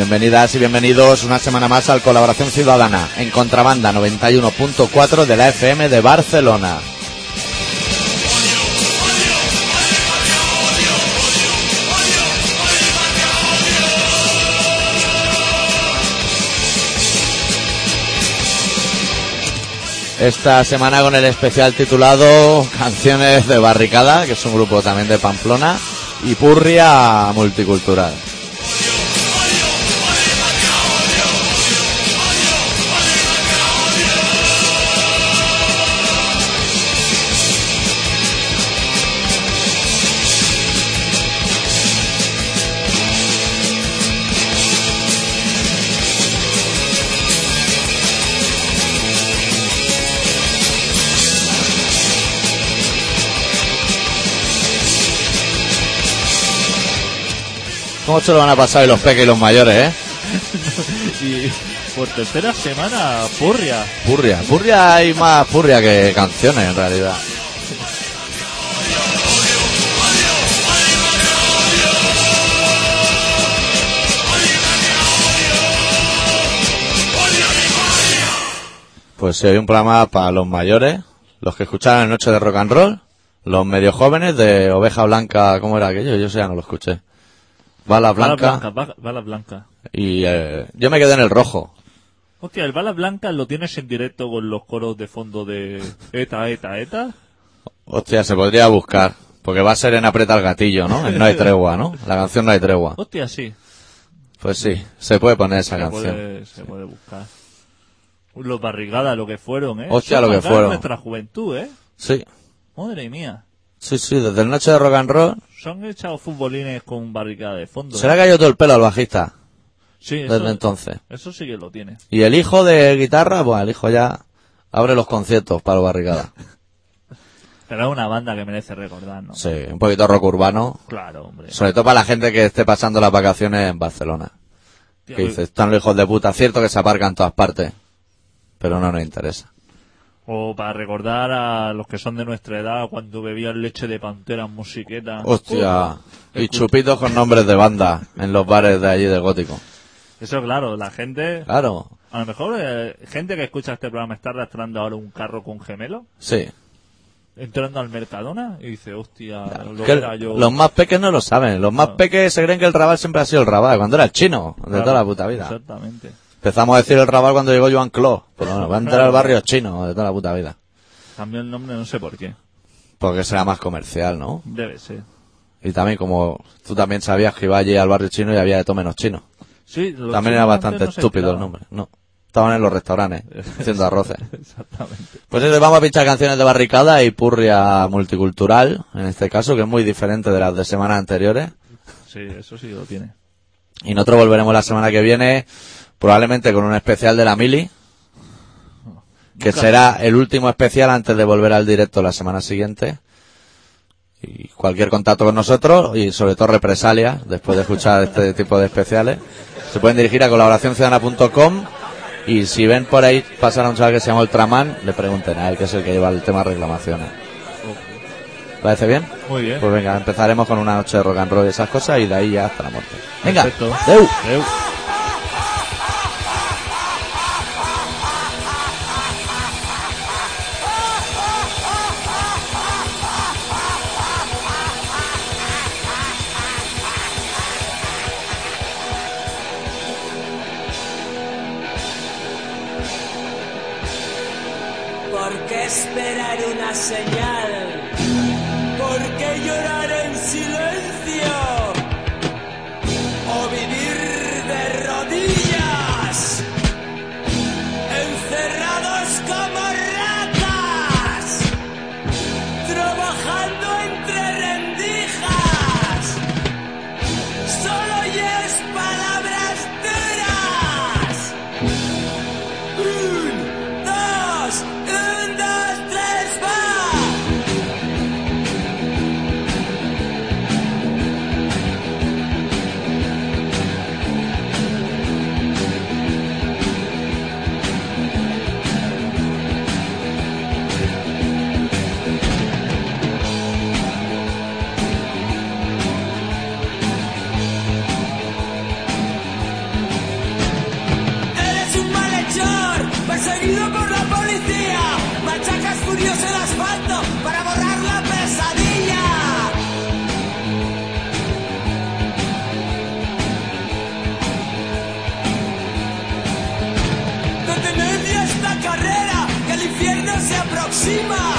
Bienvenidas y bienvenidos una semana más al Colaboración Ciudadana en Contrabanda 91.4 de la FM de Barcelona. Esta semana con el especial titulado Canciones de Barricada, que es un grupo también de Pamplona, y Purria Multicultural. ¿Cómo se lo van a pasar los peques y los mayores, eh? y por tercera semana, Purria. Purria. Purria hay más purria que canciones, en realidad. Pues sí, hay un programa para los mayores, los que escucharon Noche de Rock and Roll, los medio jóvenes de Oveja Blanca, ¿cómo era aquello? Yo ya no lo escuché. Bala Bala Blanca. blanca, ba- bala blanca. Y eh, yo me quedé en el rojo. Hostia, el bala blanca lo tienes en directo con los coros de fondo de ETA, ETA, ETA. Hostia, se podría buscar. Porque va a ser en aprieta el gatillo, ¿no? En No hay tregua, ¿no? La canción No hay tregua. Hostia, sí. Pues sí, se puede poner esa Se canción. puede, se puede buscar. Los barrigadas, lo que fueron, ¿eh? Hostia, lo que fueron. nuestra juventud, ¿eh? Sí, Madre mía. Sí, sí, desde el Noche de Rock and Roll. Se han echado futbolines con barricada de fondo. Se le ha caído todo el pelo al bajista Sí, desde eso, entonces. eso sí que lo tiene. Y el hijo de guitarra, pues el hijo ya abre los conciertos para los barricadas. Pero es una banda que merece recordar, ¿no? Sí, un poquito rock urbano. Claro, hombre. Sobre todo para la gente que esté pasando las vacaciones en Barcelona. Tío, Que dice, están los hijos de puta. Cierto que se aparcan en todas partes. Pero no nos interesa. O para recordar a los que son de nuestra edad cuando bebían leche de pantera en musiqueta. Hostia. Uh, Y chupitos con nombres de banda en los bares de allí del gótico. Eso claro, la gente... Claro. A lo mejor eh, gente que escucha este programa está arrastrando ahora un carro con gemelo, Sí. entrando al Mercadona y dice, hostia, lo Que era yo. los más peques no lo saben. Los más No. peques se creen que el rabal siempre ha sido el rabal. Cuando era el chino. De Claro, toda la puta vida. Exactamente. Empezamos a decir el rabal cuando llegó Joan Clos. Pero bueno, va a entrar al barrio chino de toda la puta vida. Cambió el nombre, no sé por qué. Porque será más comercial, ¿no? Debe ser. Y también como tú también sabías que iba allí al barrio chino y había de todo menos chino. Sí, También era bastante no estúpido el nombre. No. Estaban en los restaurantes haciendo arroces. Exactamente. Pues eso, vamos a pinchar canciones de barricada y purria multicultural, en este caso, que es muy diferente de las de semanas anteriores. Sí, eso sí lo tiene. Y nosotros volveremos la semana que viene, probablemente con un especial de la Mili, que será el último especial antes de volver al directo la semana siguiente. Y cualquier contacto con nosotros y sobre todo represalias después de escuchar este tipo de especiales se pueden dirigir a colaboracionciudadana.com y si ven por ahí pasar a un chaval que se llama Ultraman, le pregunten a él que es el que lleva el tema reclamaciones. ¿Parece bien? Muy bien. Pues venga, empezaremos con una noche de rock and roll y esas cosas y de ahí ya hasta la muerte. Venga, Perfecto. Deu. Deu. cima!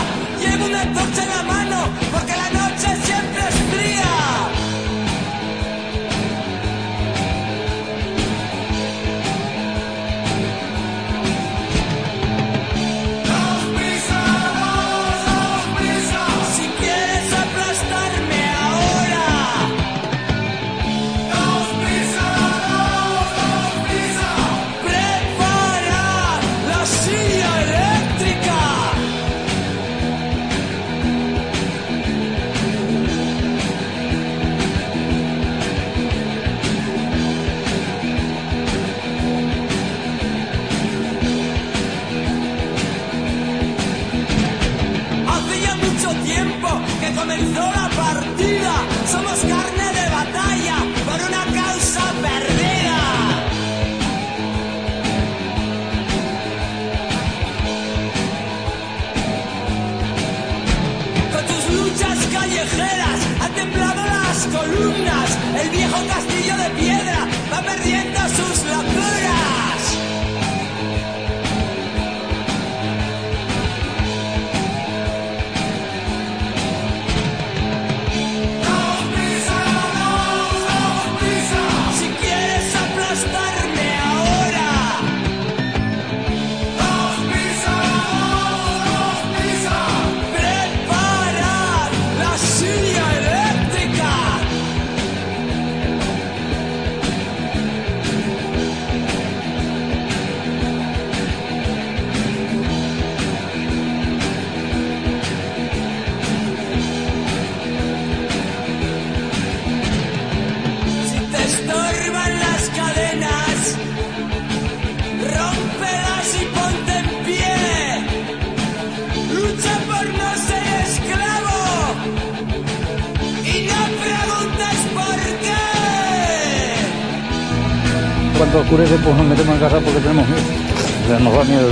Cuando oscurece, pues nos metemos en casa porque tenemos miedo. O sea, nos da miedo.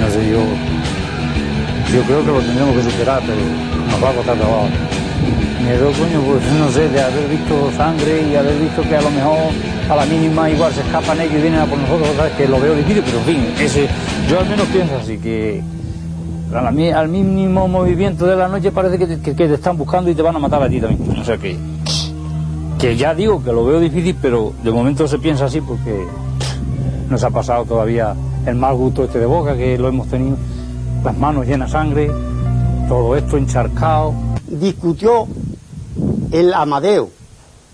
No sé, yo. Yo creo que lo tendremos que superar, pero nos va a costar trabajo. Miedo, coño, pues no sé, de haber visto sangre y haber visto que a lo mejor a la mínima igual se escapan ellos y vienen a por nosotros, ¿sabes? Que lo veo difícil, pero en fin, ese, yo al menos pienso así, que a la mi- al mínimo movimiento de la noche parece que te, que te están buscando y te van a matar a ti también. O sea que que ya digo que lo veo difícil, pero de momento se piensa así porque nos ha pasado todavía el mal gusto este de boca, que lo hemos tenido, las manos llenas de sangre, todo esto encharcado. discutió el Amadeo,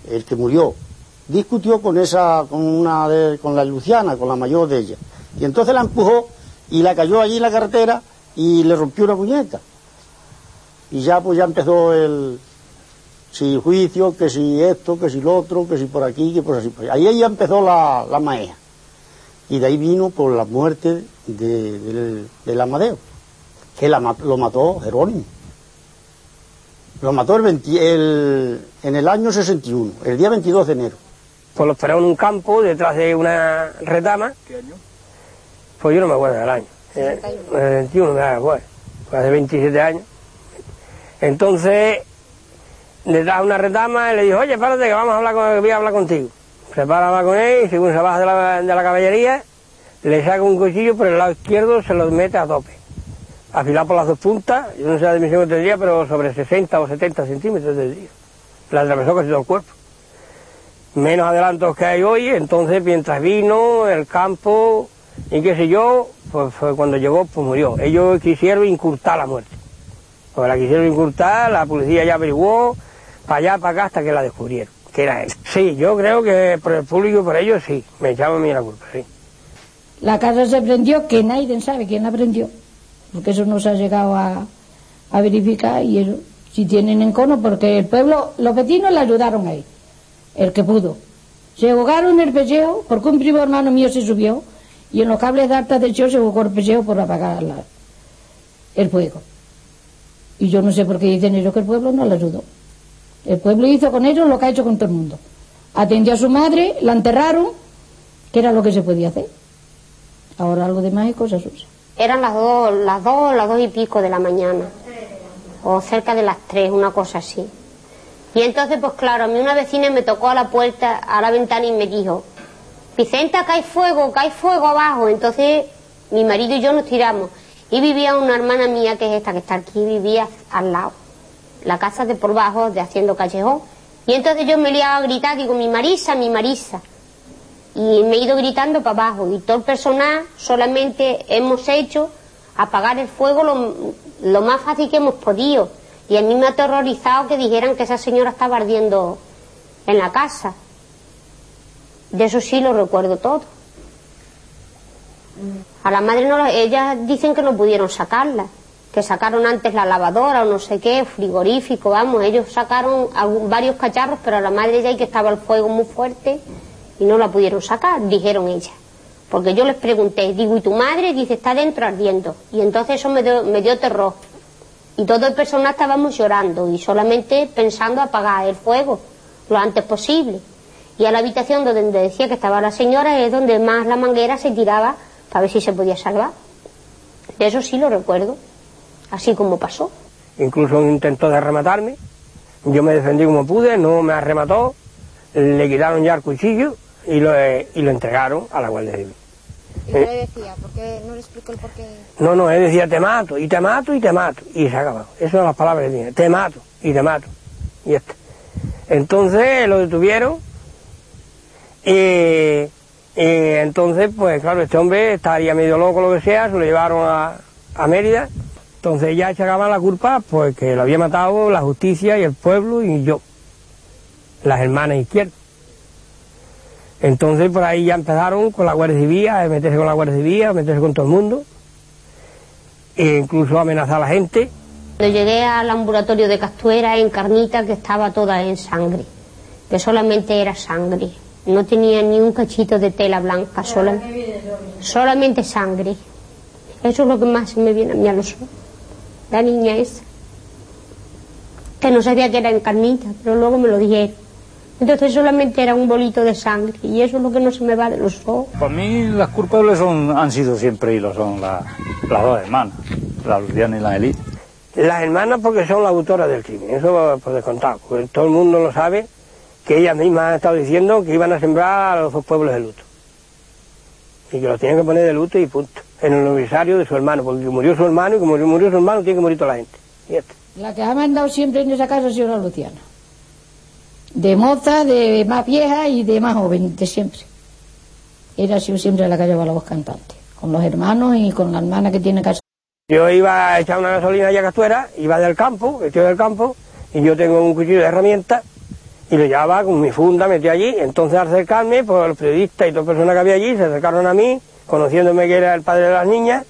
el que murió, discutió con esa, con una de- con la Luciana, con la mayor de ella. Y entonces la empujó y la cayó allí en la carretera y le rompió una muñeca. Y ya pues ya empezó el si juicio, que si esto, que si lo otro, que si por aquí, que por así. Ahí ya empezó la, la maea. Y de ahí vino por la muerte de- del, del Amadeo, que la lo mató Jerónimo. Lo mató el 20 el- en el año 61, el día 22 de enero. Pues lo esperaba en un campo detrás de una retama. ¿Qué año? Pues yo no me acuerdo del año. Eh, El 21 me acuerdo. Pues hace 27 años. Entonces, detrás de una retama y le dijo, oye, párate que vamos a hablar con, voy a hablar contigo. Se para con él y según se baja de la, de la caballería, le saca un cuchillo por el lado izquierdo, se lo mete a tope. Afilado por las dos puntas, yo no sé la dimensión que tendría, pero sobre 60 o 70 centímetros tendría. Le atravesó casi todo el cuerpo menos adelantos que hay hoy, entonces mientras vino el campo y qué sé yo, pues cuando llegó, pues murió. Ellos quisieron incurtar la muerte. Pues la quisieron incurtar, la policía ya averiguó, para allá, para acá, hasta que la descubrieron, que era él. Sí, yo creo que por el público y por ellos sí, me echaban a mí la culpa, sí. La casa se prendió, que nadie sabe quién la prendió, porque eso no se ha llegado a, a verificar y eso, si tienen encono, porque el pueblo, los vecinos le ayudaron ahí, el que pudo. Se ahogaron el pellejo, porque un primo hermano mío se subió, y en los cables de alta tensión se ahogó el pellejo por apagar el fuego. Y yo no sé por qué dicen ellos que el pueblo no le ayudó. El pueblo hizo con ellos lo que ha hecho con todo el mundo. Atendió a su madre, la enterraron, que era lo que se podía hacer. Ahora algo demás es cosa suya. Eran las dos, las dos, las dos y pico de la mañana. O cerca de las tres, una cosa así. Y entonces, pues claro, a mí una vecina me tocó a la puerta, a la ventana y me dijo, Vicenta, que hay fuego, que hay fuego abajo. Entonces, mi marido y yo nos tiramos. Y vivía una hermana mía, que es esta que está aquí, vivía al lado. La casa de por bajo, de haciendo callejón. Y entonces yo me liaba a gritar, digo, mi Marisa, mi Marisa. Y me he ido gritando para abajo. Y todo el personal solamente hemos hecho apagar el fuego lo, lo más fácil que hemos podido. Y a mí me ha aterrorizado que dijeran que esa señora estaba ardiendo en la casa. De eso sí lo recuerdo todo. A la madre no, la- ellas dicen que no pudieron sacarla, que sacaron antes la lavadora o no sé qué, frigorífico, vamos, ellos sacaron varios cacharros, pero a la madre ya hay que estaba el fuego muy fuerte y no la pudieron sacar, dijeron ellas. Porque yo les pregunté, digo, ¿y tu madre? Dice, está dentro ardiendo. Y entonces eso me dio, me dio terror. Y todo el personal estábamos llorando y solamente pensando apagar el fuego lo antes posible. Y a la habitación donde decía que estaba la señora es donde más la manguera se tiraba para ver si se podía salvar. De eso sí lo recuerdo, así como pasó. Incluso intentó de rematarme. Yo me defendí como pude, no me arremató. Le quitaron ya el cuchillo y lo, eh, y lo entregaron a la Guardia Civil. ¿Y qué le decía? ¿Por qué no le explicó el porqué? No, no, él decía te mato, y te mato, y te mato. Y se acabó. Esas son las palabras que tiene. Te mato, y te mato. Y este. Entonces lo detuvieron. Y, y entonces, pues claro, este hombre estaría medio loco, lo que sea, se lo llevaron a, a Mérida. Entonces ya echaban la culpa, pues que lo había matado la justicia y el pueblo y yo, las hermanas izquierdas. Entonces por ahí ya empezaron con la Guardia Civil, a meterse con la Guardia Civil, a meterse con todo el mundo, e incluso amenazar a la gente. Cuando llegué al ambulatorio de Castuera en Carnita, que estaba toda en sangre, que solamente era sangre, no tenía ni un cachito de tela blanca, sola- solamente sangre. Eso es lo que más me viene a mí a los ojos. La niña esa, que no sabía que era en Carnita, pero luego me lo dijeron. Entonces solamente era un bolito de sangre y eso es lo que no se me va de los ojos. Para mí las culpables son, han sido siempre y lo son la- las dos hermanas, la Luciana y la Elite. Las hermanas porque son las autoras del crimen, eso por descontado, porque todo el mundo lo sabe, que ellas mismas han estado diciendo que iban a sembrar a los dos pueblos de luto. Y que los tenían que poner de luto y punto. En el aniversario de su hermano, porque murió su hermano y como murió su hermano tiene que morir toda la gente. La que ha mandado siempre en esa casa ha sido la Luciana. De moza, de más vieja y de más joven, de siempre. Era sido siempre la que llevaba la voz cantante. Con los hermanos y con la hermana que tiene casa. Yo iba a echar una gasolina allá Castuera, iba del campo, vestido del campo, y yo tengo un cuchillo de herramientas, y lo llevaba con mi funda, metí allí. Entonces al acercarme, pues los periodistas y las personas que había allí se acercaron a mí, conociéndome que era el padre de las niñas,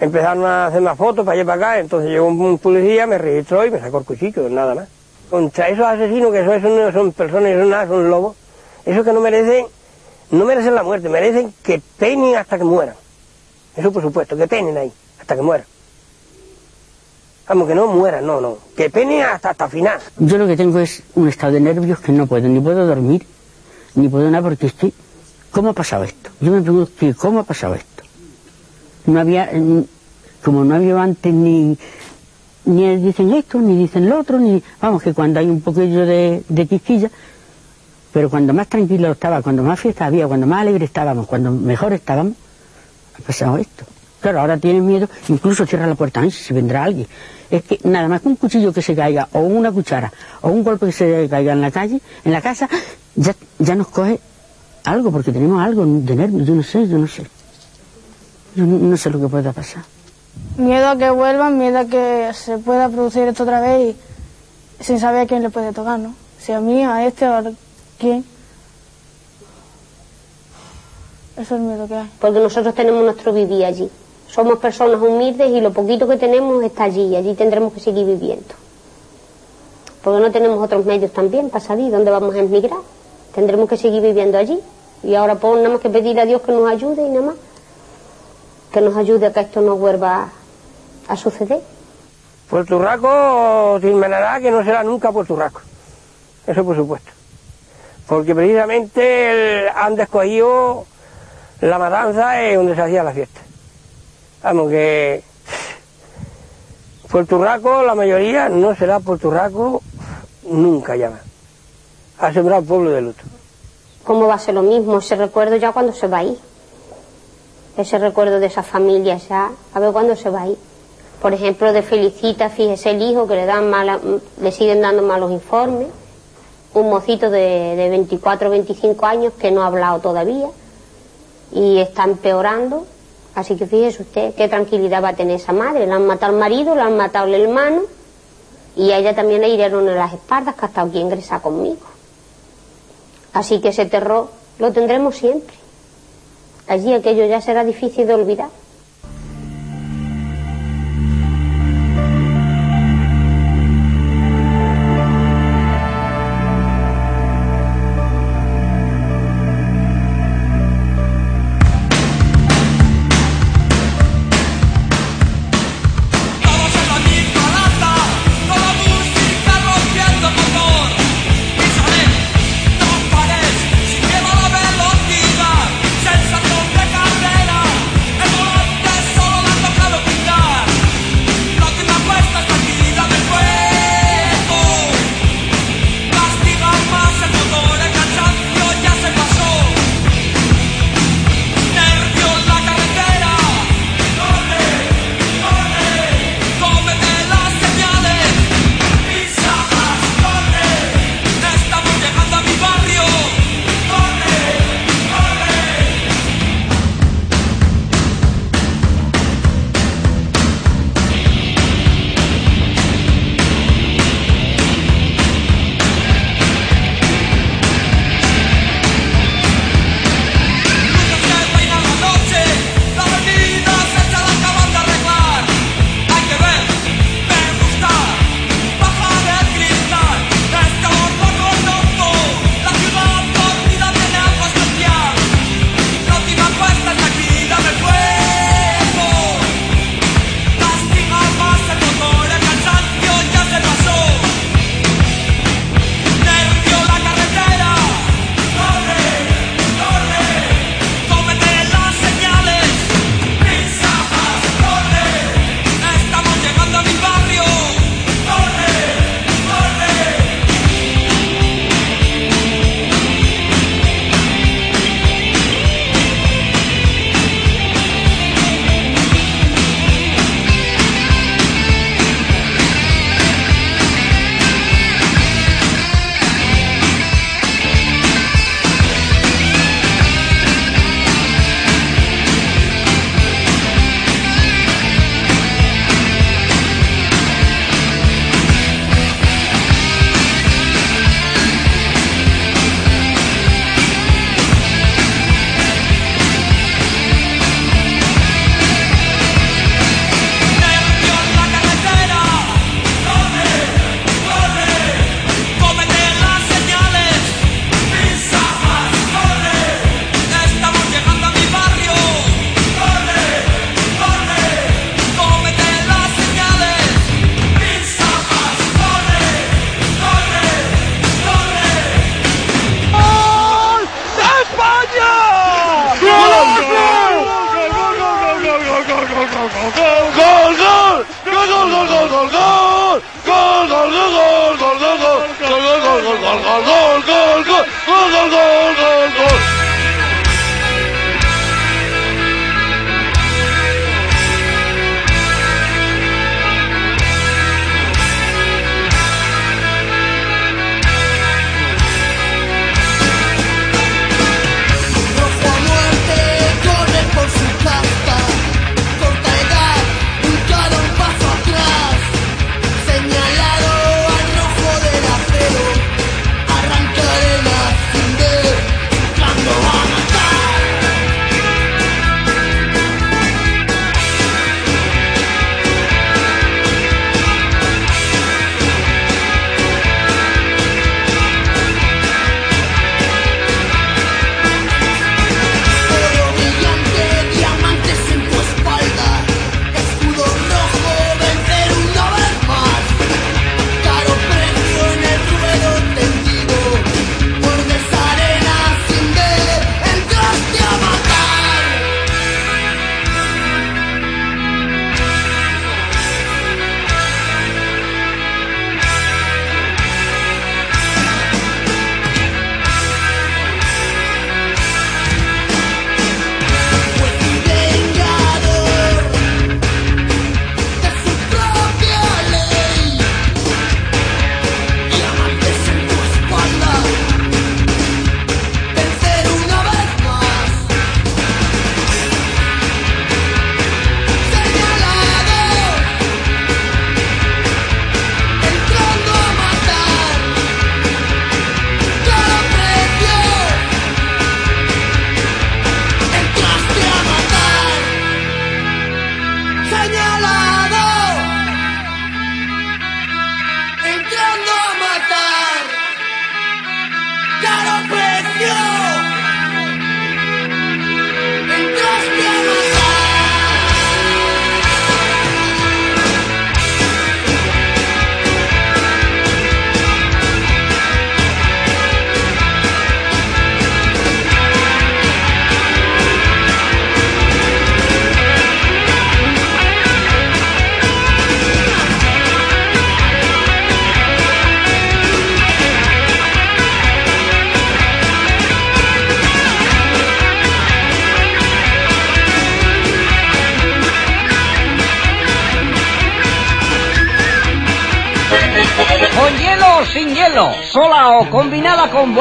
empezaron a hacer más fotos para allá y para acá, entonces llegó un, policía, me registró y me sacó el cuchillo, nada más. Contra esos asesinos que esos no son personas, son nada, son lobos, esos que no merecen, no merecen la muerte, merecen que penen hasta que mueran. Eso por supuesto, que penen ahí, hasta que mueran. Vamos, que no mueran, no, no. Que penen hasta, hasta final. Yo lo que tengo es un estado de nervios que no puedo, ni puedo dormir, ni puedo nada porque estoy... ¿Cómo ha pasado esto? Yo me pregunto, ¿qué- ¿cómo ha pasado esto? No había, mm, como no había antes ni, ni dicen esto, ni dicen lo otro, ni, vamos, que cuando hay un poquillo de, de quisquilla, pero cuando más tranquilo estaba, cuando más fiesta había, cuando más alegre estábamos, cuando mejor estábamos, ha pasado esto. Claro, ahora tienen miedo, incluso cierra la puerta, "Ay, si vendrá alguien. Es que nada más que un cuchillo que se caiga, o una cuchara, o un golpe que se caiga en la calle, en la casa, ya, ya nos coge algo, porque tenemos algo de nervios, yo no sé, yo no sé. Yo no, no sé lo que pueda pasar. Miedo a que vuelvan, miedo a que se pueda producir esto otra vez y sin saber a quién le puede tocar, ¿no? Si a mí, a este o a quién. Eso es el miedo que hay. porque nosotros tenemos nuestro vivir allí. Somos personas humildes y lo poquito que tenemos está allí y allí tendremos que seguir viviendo. Porque no tenemos otros medios también para salir, ¿dónde vamos a emigrar? Tendremos que seguir viviendo allí. Y ahora pues nada más que pedir a Dios que nos ayude y nada más. Que nos ayude a que esto no vuelva a suceder. Puerto Rico te imaginará que no será nunca Puerto Rico. Eso por supuesto. Porque precisamente han escogido la matanza es donde se hacía la fiesta. Vamos que Puerto Rico, la mayoría, no será Puerto Rico nunca ya más. Ha sembrado pueblo de luto. ¿Cómo va a ser lo mismo? Ese recuerdo ya cuando se va a ir. ese recuerdo de esa familia ya, a ver cuándo se va a ir. Por ejemplo, de Felicita, fíjese el hijo que le dan mala, le siguen dando malos informes, un mocito de, de 24 o 25 años que no ha hablado todavía y está empeorando. Así que fíjese usted qué tranquilidad va a tener esa madre. Le han matado al marido, le han matado al hermano y a ella también le hirieron en las espaldas que ha estado aquí ingresada conmigo. Así que ese terror lo tendremos siempre. Allí aquello ya será difícil de olvidar.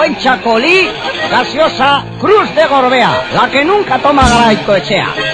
buen chacolí, gaseosa Cruz de Gorbea, la que nunca toma Garaico Echea.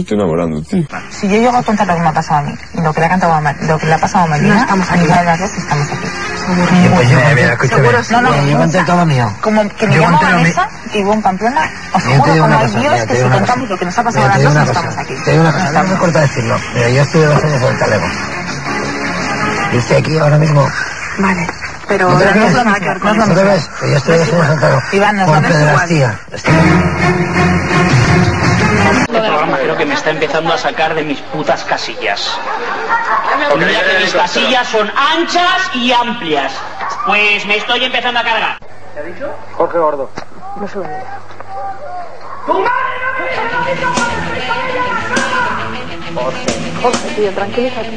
Me estoy enamorando, tío. Si yo llego a contar lo que me ha pasado a mí y lo que le ha cantado a Mar- lo que le ha pasado a Marina, No estamos a aquí. de las dos estamos aquí. Pues yo, mira, escúchame. Seguro. No, no, yo conté todo lo mío. Como que me llamo Vanessa, que vivo en Pamplona, os juro como Dios que si contamos cosa. lo que nos ha pasado Mira, a las dos estamos aquí. Te digo una cosa, no me corta decirlo. Mira, yo estuve dos años en el talego. Yo estoy aquí ahora mismo. Vale, pero ¿No te no ves? es lo mismo, no es lo ¿No te ves? Yo estoy dos años en el talego. Iván, nos Por. Este programa creo que me está empezando a sacar de mis putas casillas. Porque mira que mis casillas son anchas y amplias. Pues me estoy empezando a cargar. ¿Te ha dicho? Jorge Gordo. No se lo digo. Jorge, tío, tranquilízate.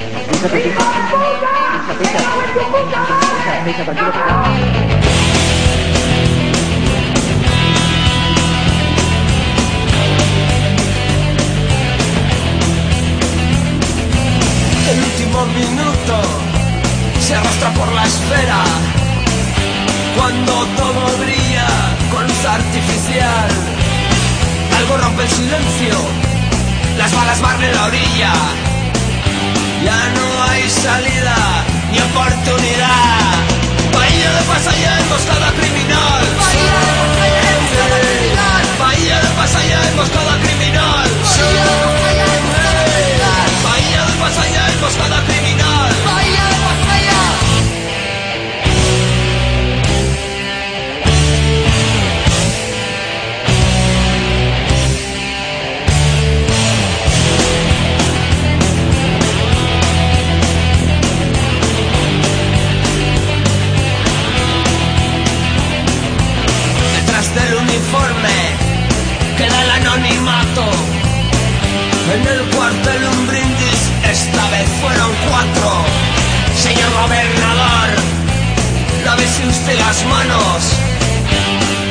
Último minuto se arrastra por la esfera cuando todo brilla con luz artificial. Algo rompe el silencio, las balas barren la orilla. Ya no hay salida ni oportunidad. Bahía de pasaya emboscada criminal. Bahía de pasaya emboscada criminal. Bahía de pasaya emboscada criminal. Bahía de Costa da las manos.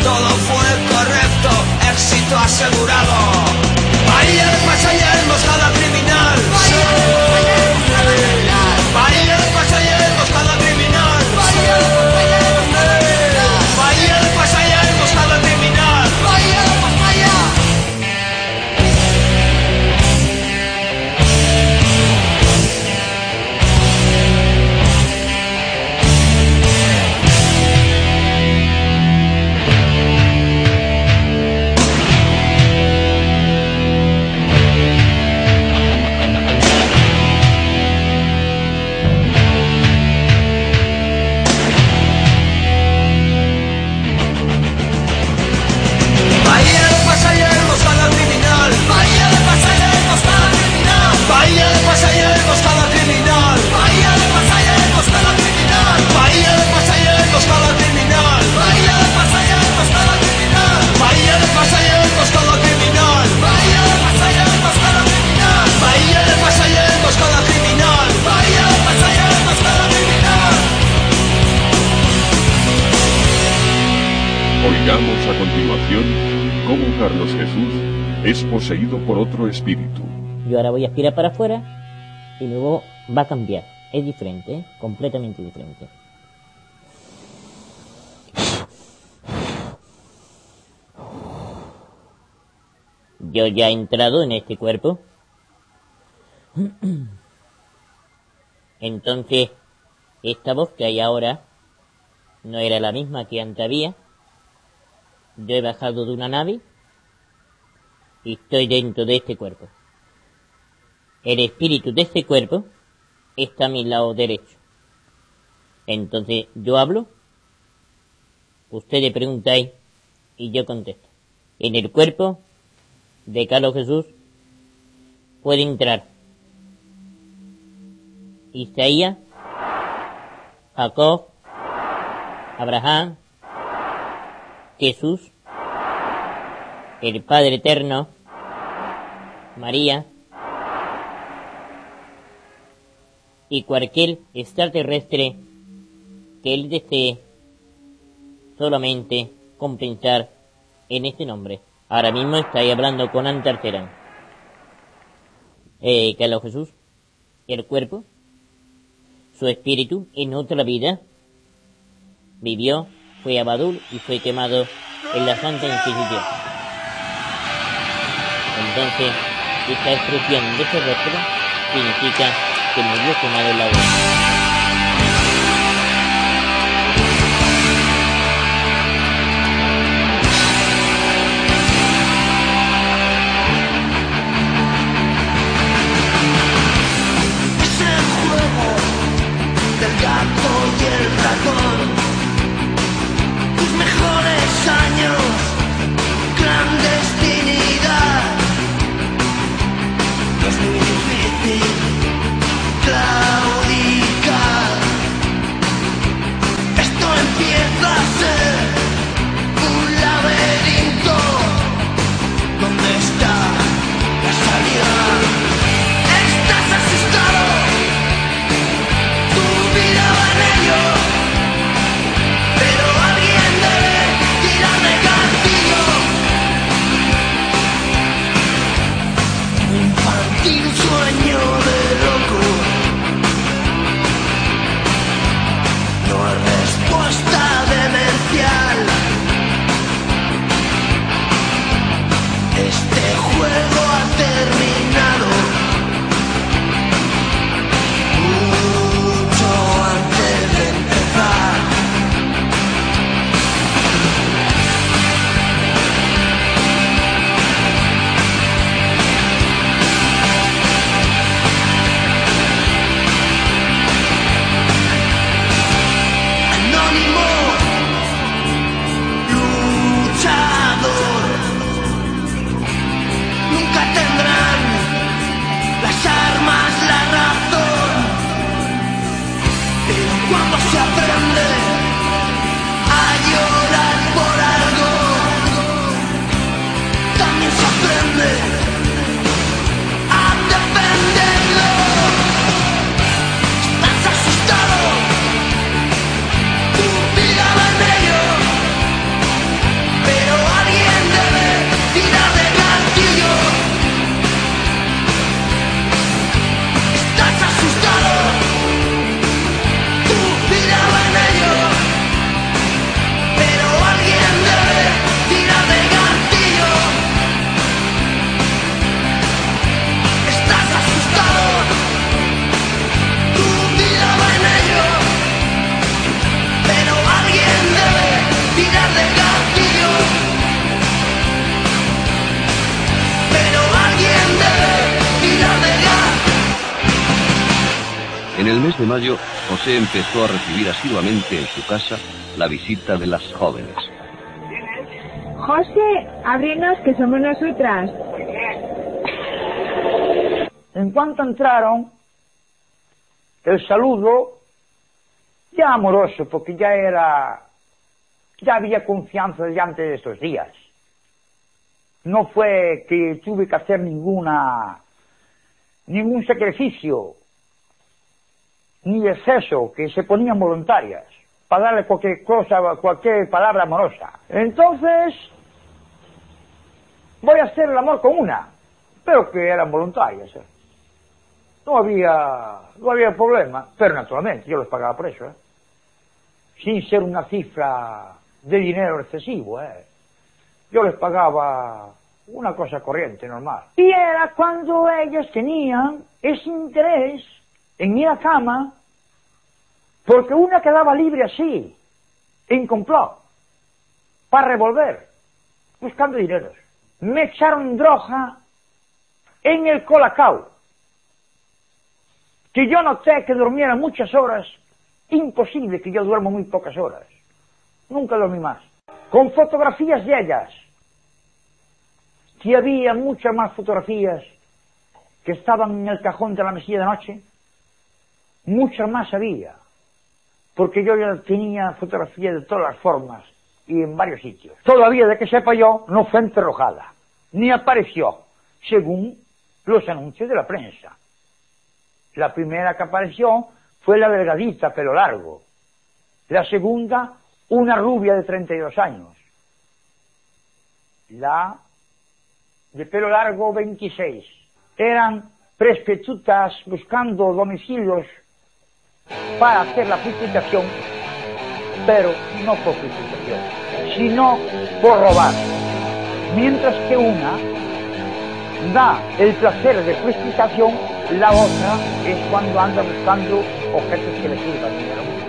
Todo fue correcto, éxito asegurado. Espíritu. Yo ahora voy a aspirar para afuera y luego va a cambiar. Es diferente, ¿eh? completamente diferente. Yo ya he entrado en este cuerpo. Entonces, esta voz que hay ahora no era la misma que antes había. Yo he bajado de una nave y estoy dentro de este cuerpo. El espíritu de este cuerpo está a mi lado derecho. Entonces yo hablo, ustedes preguntáis y yo contesto. En el cuerpo de Carlos Jesús puede entrar Isaías, Jacob, Abraham, Jesús, el Padre Eterno, María y cualquier extraterrestre que él desee solamente compensar en este nombre. Ahora mismo estáis hablando con Antarterán. Eh, Carlos Jesús, el cuerpo, su espíritu en otra vida vivió, fue a Badul y fue quemado en la Santa Inquisición. Entonces, esta expresión de ese rostro significa que murió quemado la hoguera. Empezó a recibir asiduamente en su casa la visita de las jóvenes. José, ábrenos que somos nosotras. En cuanto entraron, el saludo, ya amoroso, porque ya era, ya había confianza desde antes de estos días. No fue que tuve que hacer ninguna, ningún sacrificio, ni exceso, que se ponían voluntarias para darle cualquier cosa, cualquier palabra amorosa. Entonces, voy a hacer el amor con una, pero que eran voluntarias. ¿eh? No había, no había problema, pero naturalmente yo les pagaba por eso, ¿eh? sin ser una cifra de dinero excesivo. ¿eh? Yo les pagaba una cosa corriente, normal. Y era cuando ellas tenían ese interés en ir a cama, porque una quedaba libre así, en complot, para revolver, buscando dineros. Me echaron droga en el colacao, que yo noté que durmiera muchas horas, imposible que yo duermo muy pocas horas, nunca dormí más, con fotografías de ellas, que había muchas más fotografías que estaban en el cajón de la mesilla de noche, muchas más había, porque yo ya tenía fotografías de todas las formas y en varios sitios. Todavía, de que sepa yo, no fue enterrojada, ni apareció, según los anuncios de la prensa. La primera que apareció fue la delgadita, pelo largo. La segunda, una rubia de 32 años. La de pelo largo, 26. Eran prostitutas buscando domicilios para hacer la prostitución, pero no por prostitución, sino por robar. Mientras que una da el placer de su explicación, la otra es cuando anda buscando objetos que le sirvan. dinero.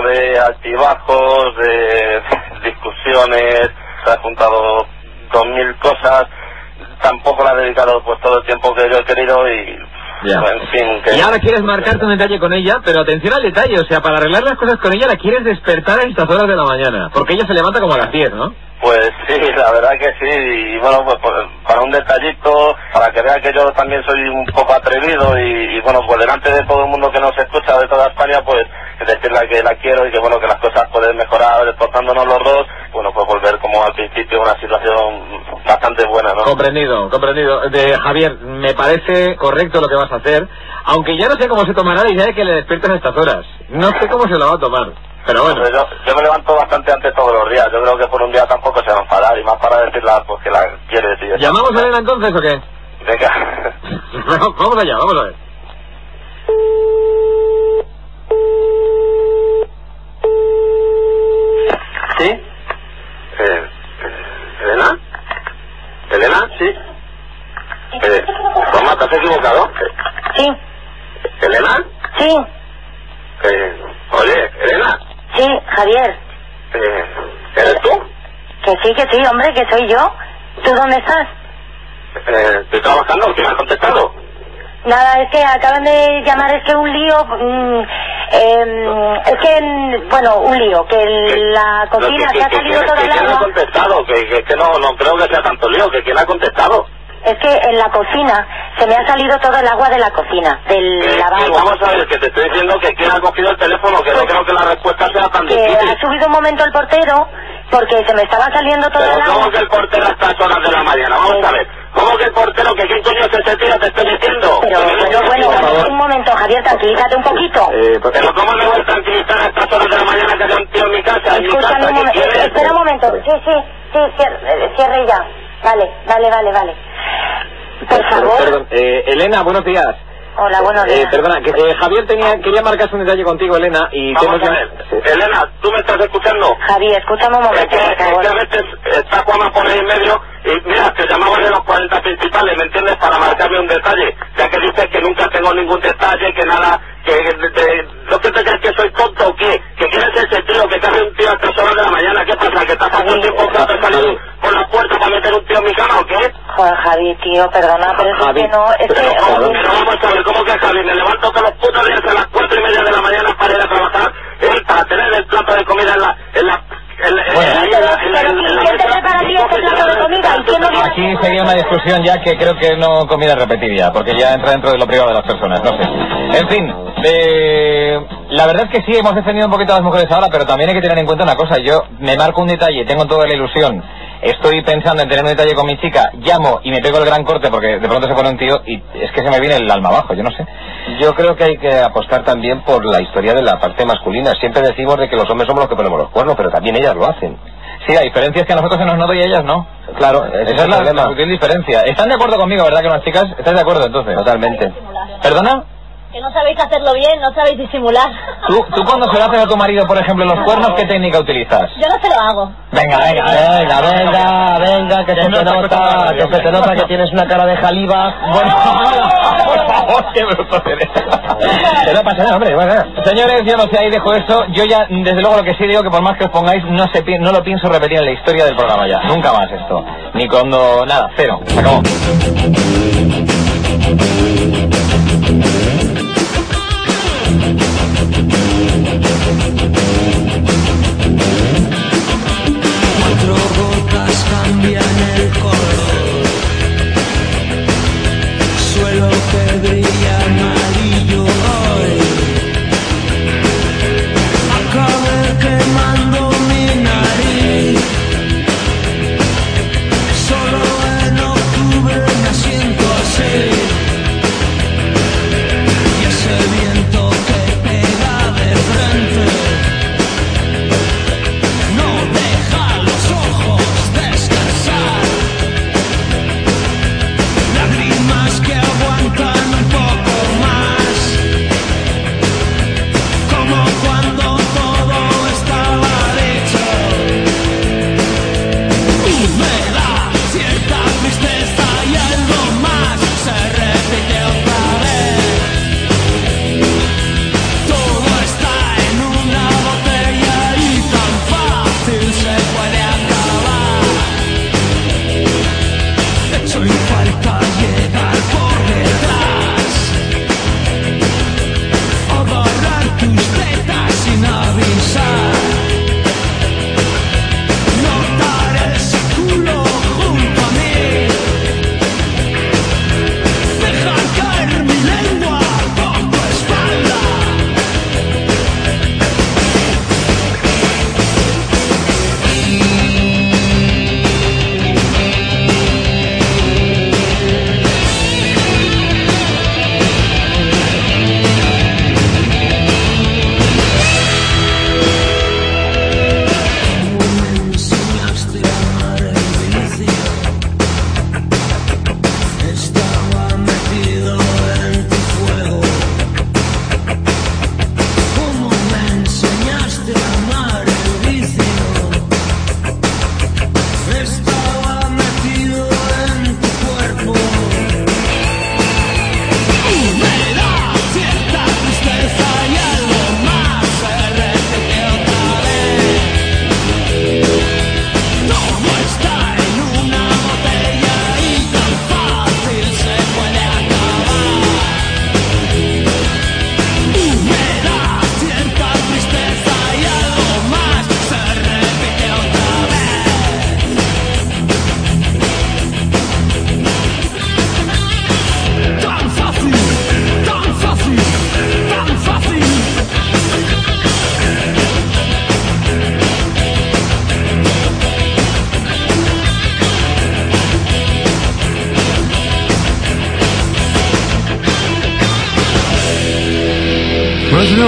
De altibajos, de discusiones, se ha juntado dos mil cosas. Tampoco le he dedicado pues todo el tiempo que yo he querido y Ya. en fin, que Y ahora quieres marcarte un detalle con ella, pero atención al detalle, o sea, para arreglar las cosas con ella la quieres despertar a estas horas de la mañana, porque ella se levanta como a las 10, ¿no? Pues sí, la verdad que sí, y bueno, pues, pues, para un detallito, para que vea que yo también soy un poco atrevido y, bueno, pues delante de todo el mundo que nos escucha de toda España, pues decirle que la quiero y que bueno, que las cosas pueden mejorar esforzándonos los dos, bueno, pues volver como al principio una situación bastante buena, ¿no? Comprendido, comprendido. De Javier, me parece correcto lo que vas a hacer, aunque ya no sé cómo se tomará la idea de que le despiertes a estas horas. No sé cómo se lo va a tomar. Pero bueno. Yo, yo me levanto bastante antes todos los días. Yo creo que por un día tampoco se va a enfadar y más para decirla pues, que la quieres y eso. ¿Llamamos a Elena entonces o qué? Venga. vamos allá, vamos a ver. ¿Sí? Eh, ¿Elena? ¿Elena? Sí. Eh, Juanma, ¿te has equivocado? Sí, ¿Elena? sí, Eh, oye, Elena, sí, Javier. eh, ¿eres tú? Que sí, que sí, hombre, que soy yo. ¿Tú dónde estás? Eh, estoy trabajando, ¿quién ha contestado? Nada, es que acaban de llamar, es que un lío, mm, em, es que, mm, bueno, un lío, que la cocina que- se ha que- salido que- que el ¿Quién ha contestado? Que, que, que no, no creo que sea tanto lío, que quién ha contestado. Es que en la cocina se me ha salido todo el agua de la cocina, del Eh, lavabo. sí, vamos a ver, que te estoy diciendo que quién ha cogido el teléfono, que no creo que la respuesta sea tan Que difícil. ha subido un momento el portero porque se me estaba saliendo todo Pero el agua. ¿cómo que el portero a estas horas de la mañana? Vamos a ver. ¿Cómo que el portero, que quién coño es ese tío te estoy diciendo? Pero, pero digas bueno, un momento, Javier, tranquilízate un poquito. Pero ¿cómo me voy a tranquilizar a estas horas de la mañana que haya un tío en mi casa? En mi Escúchame casa, un ¿qué momento, espera un momento. Sí, sí, sí, cierre, cierre ya. Vale, vale, vale, vale. Por favor. Perdón, eh, Elena, buenos días. Hola, buenos Eh, días. perdona, que, eh, Javier tenía, quería marcarse un detalle contigo, Elena, y Vamos tengo a ver. Elena, ¿tú me estás escuchando? Javier, escúchame un momento, que, por es que favor. a veces está Juanma por ahí en medio y mira, te llamaba de los 40 principales, ¿me entiendes? Para marcarme un detalle. Ya que dices que nunca tengo ningún detalle, que nada, que de- ¿no que te crees que soy tonto o qué? ¿Que quién es ese tío que cae un tío a estas horas de la mañana? ¿Qué pasa? ¿Que está pasando tiempo que te salido por la puerta para meter un tío en mi cama o qué? Joder, Javi, tío, perdona, pero es que no, es que... Pero, joder, pero vamos a ver, ¿cómo que Javi? Me levanto todos los putos días a las cuatro y media de la mañana para ir a trabajar, eh, para tener el plato de comida en la... En la en la- en la- en la- en la- en la- en la ¿Quién te mesa. prepara a ti este plato de comida? Aquí sería una discusión ya que creo que no conviene repetir ya, porque ya entra dentro de lo privado de las personas, no sé. En fin, eh, la verdad es que sí, hemos defendido un poquito a las mujeres ahora, pero también hay que tener en cuenta una cosa. Yo me marco un detalle, tengo toda la ilusión, estoy pensando en tener un detalle con mi chica, llamo y me pego el gran corte porque de pronto se pone un tío y es que se me viene el alma abajo, yo no sé. Yo creo que hay que apostar también por la historia de la parte masculina. Siempre decimos de que los hombres somos los que ponemos los cuernos, pero también ellas lo hacen. Sí, la diferencia es que a nosotros se nos nota y a ellas no. Claro, Esa es la, la sutil diferencia. ¿Están de acuerdo conmigo, verdad que unas chicas? ¿Estás de acuerdo entonces? Totalmente. ¿Perdona? Que no sabéis hacerlo bien, no sabéis disimular. ¿Tú, tú cuando se lo haces a tu marido, por ejemplo, los cuernos, ¿qué técnica utilizas? Yo no se lo hago. Venga, venga, Venga, venga, venga, que se te nota, que se te nota que tienes una cara de jaliba. Bueno, por favor, qué bruto eres. Que no pasa nada, hombre, bueno. Señores, yo no sé, ahí dejo eso. Yo ya, desde luego, lo que sí digo que por más que os pongáis, no, se, pi- no lo pienso repetir en la historia del programa ya. Nunca más esto. Ni cuando... Nada, cero. Se acabó.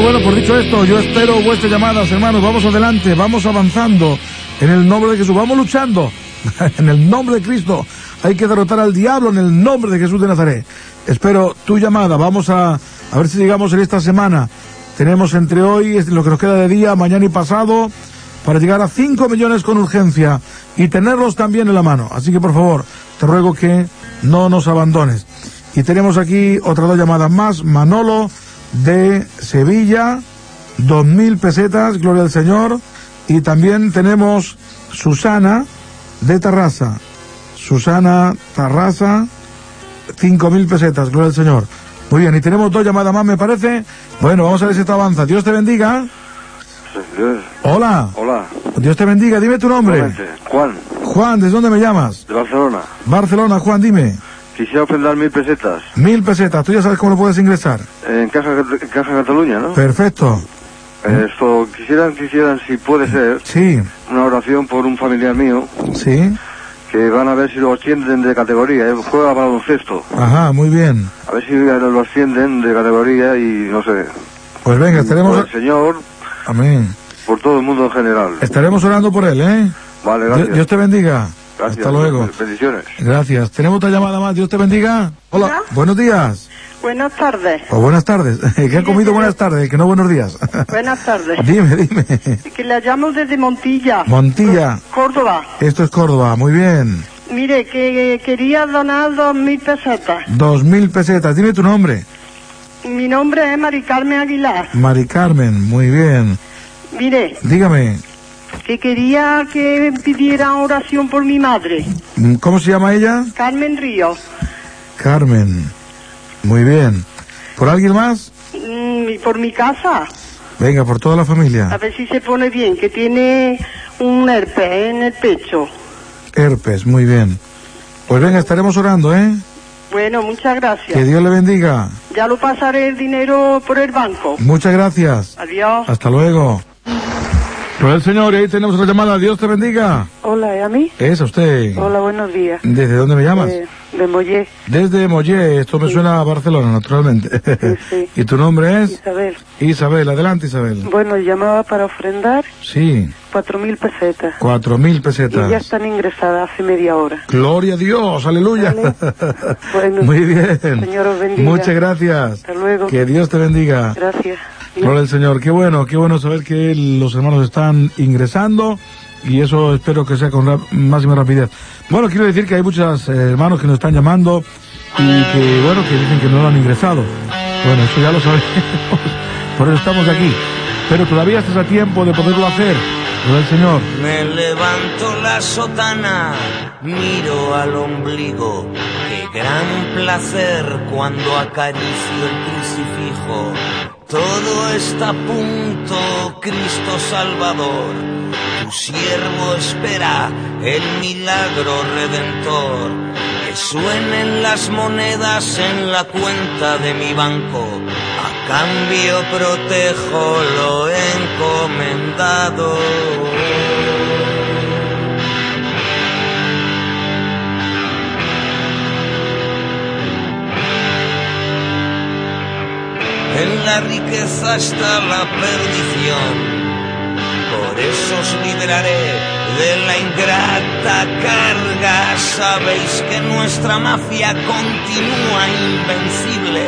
Por dicho esto, yo espero vuestras llamadas, hermanos. Vamos adelante, vamos avanzando. En el nombre de Jesús, vamos luchando. en el nombre de Cristo. Hay que derrotar al diablo en el nombre de Jesús de Nazaret. Espero tu llamada. Vamos a, a ver si llegamos en esta semana. Tenemos entre hoy, lo que nos queda de día, mañana y pasado, para llegar a 5 millones con urgencia y tenerlos también en la mano. Así que por favor, te ruego que no nos abandones. Y tenemos aquí otras dos llamadas más. Manolo de Sevilla, dos mil pesetas, gloria al Señor. Y también tenemos Susana de Tarrasa. Susana Tarrasa, cinco mil pesetas, gloria al Señor. Muy bien, y tenemos dos llamadas más, me parece. Bueno, vamos a ver si esto avanza. Dios te bendiga. Hola. Hola. Dios te bendiga, dime tu nombre. Juan, Juan, ¿desde dónde me llamas? de Barcelona. Barcelona, Juan, dime. Quisiera ofrendar mil pesetas Mil pesetas, tú ya sabes cómo lo puedes ingresar. en Caja, en Caja Cataluña, ¿no? Perfecto. Eh, Esto, quisieran, quisieran, si puede ser, Sí, una oración por un familiar mío sí. que van a ver si lo ascienden de categoría. Él juega baloncesto. Ajá, muy bien. A ver si lo ascienden de categoría y no sé. Pues venga, Por estaremos... el Señor, Amén. por todo el mundo en general. Estaremos orando por él, ¿eh? Vale, Dios, gracias. Dios te bendiga. Gracias. Hasta luego. Bendiciones. Gracias. Tenemos otra llamada más. Dios te bendiga. Hola. Buenos días. Buenas tardes. O buenas tardes. que ha comido buenas tardes, que no buenos días. Buenas tardes. dime, dime. Que la llamo desde Montilla. Montilla. Córdoba. Esto es Córdoba. Muy bien. Mire, que quería donar dos mil pesetas. Dos mil pesetas. Dime tu nombre. Mi nombre es Mari Carmen Aguilar. Mari Carmen. Muy bien. Mire, Dígame. Que quería que pidiera oración por mi madre, mm, ¿Cómo se llama ella? Carmen Ríos. Carmen. Muy bien. ¿Por alguien más? Mm, y por mi casa. Venga, por toda la A familia. ver si se pone bien, que tiene un herpes en el pecho. Herpes. Muy bien. Pues venga, estaremos orando, ¿eh? Bueno, muchas gracias. Que Dios le bendiga. Ya lo pasaré el dinero por el banco. Muchas gracias. Adiós. Hasta luego. El Señor, ahí tenemos otra llamada. Dios te bendiga. Hola, ¿es a mí? Es a usted. Hola, buenos días. ¿Desde dónde me llamas? Eh, de Mollé, Desde Mollé. Esto me suena a Barcelona, naturalmente. sí. ¿Y tu nombre es? Isabel. Isabel. Adelante, Isabel. Bueno, llamaba para ofrendar Sí, cuatro mil pesetas. cuatro mil Y ya pesetas. están ingresadas hace media hora. Gloria a Dios, aleluya. Bueno, Muy bien. Señor os bendiga. Muchas gracias. Hasta luego. Que Dios te bendiga. Gracias. Gloria al Señor. Qué bueno, qué bueno saber que los hermanos están ingresando y eso espero que sea con máxima rapidez. Bueno, quiero decir que hay muchos eh, hermanos que nos están llamando y que, bueno, que dicen que no lo han ingresado. Bueno, eso ya lo sabemos. Por eso estamos aquí. Pero todavía estás a tiempo de poderlo hacer. Gloria al Señor. Me levanto la sotana, miro al ombligo. Qué gran placer cuando acaricio el crucifijo. Todo está a punto, Cristo Salvador. Tu siervo espera el milagro redentor. Que suenen las monedas en la cuenta de mi banco. A cambio protejo lo encomendado. En la riqueza está la perdición. Por eso os libraré de la ingrata carga. Sabéis que nuestra mafia continúa invencible.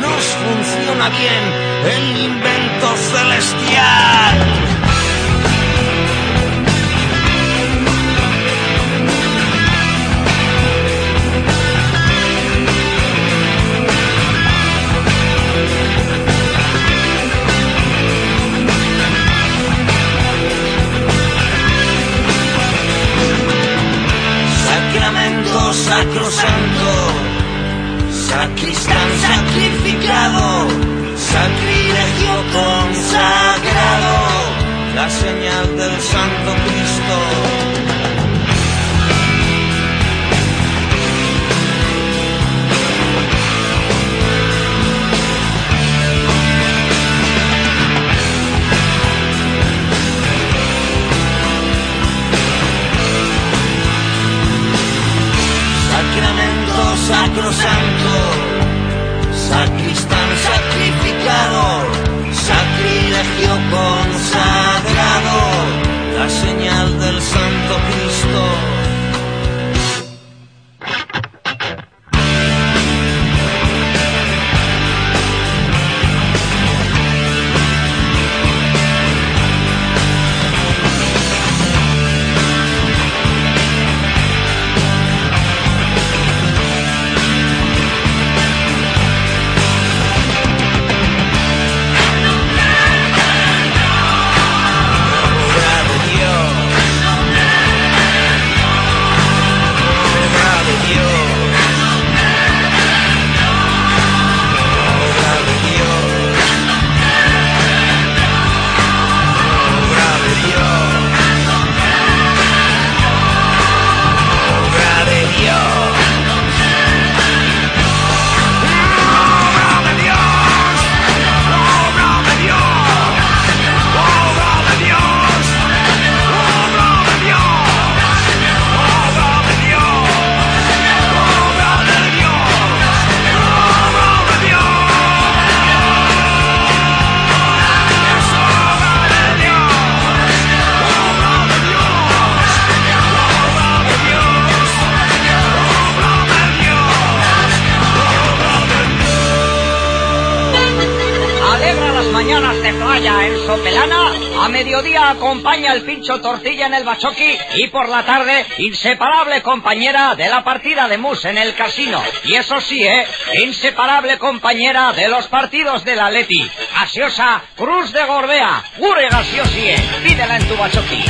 Nos funciona bien el invento celestial. Tortilla en el bachoqui. Y por la tarde, inseparable compañera de la partida de mus en el casino. Y eso sí, ¿eh? Inseparable compañera de los partidos del Atleti. Gaseosa Cruz de Gorbea. Gure gaseosie. Pídela en tu bachoqui.